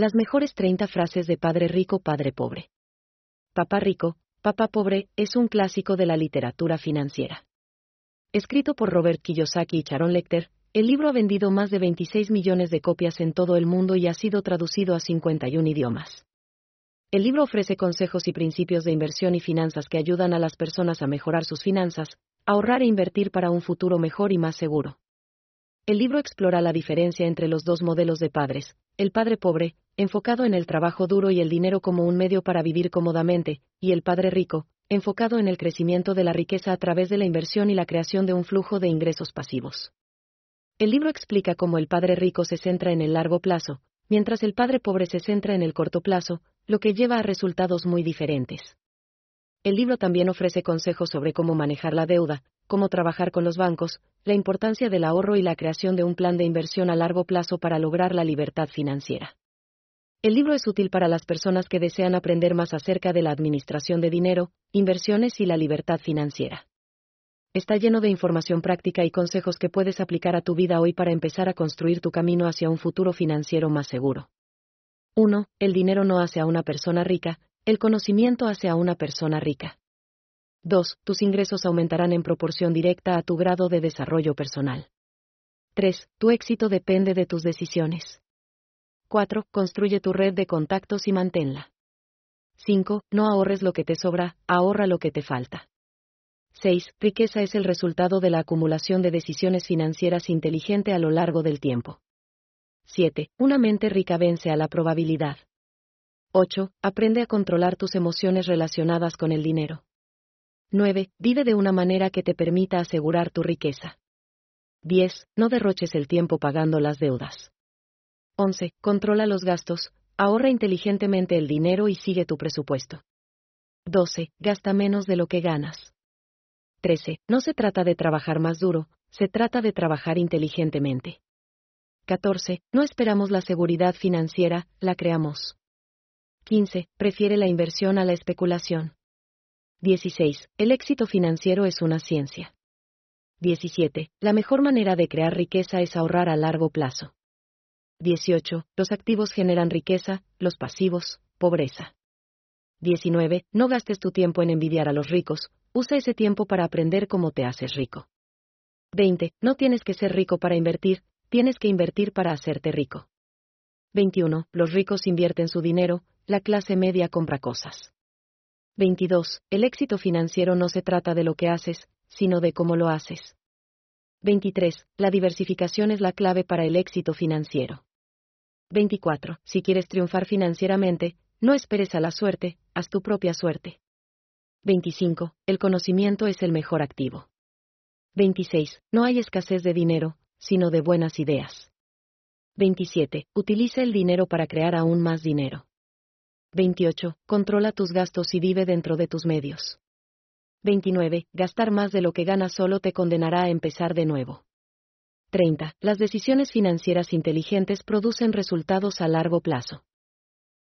Las mejores 30 frases de Padre Rico, Padre Pobre. Papá Rico, Papá Pobre es un clásico de la literatura financiera. Escrito por Robert Kiyosaki y Sharon Lecter, el libro ha vendido más de 26 millones de copias en todo el mundo y ha sido traducido a 51 idiomas. El libro ofrece consejos y principios de inversión y finanzas que ayudan a las personas a mejorar sus finanzas, ahorrar e invertir para un futuro mejor y más seguro. El libro explora la diferencia entre los dos modelos de padres, el padre pobre, enfocado en el trabajo duro y el dinero como un medio para vivir cómodamente, y el padre rico, enfocado en el crecimiento de la riqueza a través de la inversión y la creación de un flujo de ingresos pasivos. El libro explica cómo el padre rico se centra en el largo plazo, mientras el padre pobre se centra en el corto plazo, lo que lleva a resultados muy diferentes. El libro también ofrece consejos sobre cómo manejar la deuda, cómo trabajar con los bancos, la importancia del ahorro y la creación de un plan de inversión a largo plazo para lograr la libertad financiera. El libro es útil para las personas que desean aprender más acerca de la administración de dinero, inversiones y la libertad financiera. Está lleno de información práctica y consejos que puedes aplicar a tu vida hoy para empezar a construir tu camino hacia un futuro financiero más seguro. 1. El dinero no hace a una persona rica, el conocimiento hace a una persona rica. 2. Tus ingresos aumentarán en proporción directa a tu grado de desarrollo personal. 3. Tu éxito depende de tus decisiones. 4. Construye tu red de contactos y manténla. 5. No ahorres lo que te sobra, ahorra lo que te falta. 6. Riqueza es el resultado de la acumulación de decisiones financieras inteligente a lo largo del tiempo. 7. Una mente rica vence a la probabilidad. 8. Aprende a controlar tus emociones relacionadas con el dinero. 9. Vive de una manera que te permita asegurar tu riqueza. 10. No derroches el tiempo pagando las deudas. 11. Controla los gastos, ahorra inteligentemente el dinero y sigue tu presupuesto. 12. Gasta menos de lo que ganas. 13. No se trata de trabajar más duro, se trata de trabajar inteligentemente. 14. No esperamos la seguridad financiera, la creamos. 15. Prefiere la inversión a la especulación. 16. El éxito financiero es una ciencia. 17. La mejor manera de crear riqueza es ahorrar a largo plazo. 18. Los activos generan riqueza, los pasivos, pobreza. 19. No gastes tu tiempo en envidiar a los ricos, usa ese tiempo para aprender cómo te haces rico. 20. No tienes que ser rico para invertir, tienes que invertir para hacerte rico. 21. Los ricos invierten su dinero, la clase media compra cosas. 22. El éxito financiero no se trata de lo que haces, sino de cómo lo haces. 23. La diversificación es la clave para el éxito financiero. 24. Si quieres triunfar financieramente, no esperes a la suerte, haz tu propia suerte. 25. El conocimiento es el mejor activo. 26. No hay escasez de dinero, sino de buenas ideas. 27. Utiliza el dinero para crear aún más dinero. 28. Controla tus gastos y vive dentro de tus medios. 29. Gastar más de lo que ganas solo te condenará a empezar de nuevo. 30. Las decisiones financieras inteligentes producen resultados a largo plazo.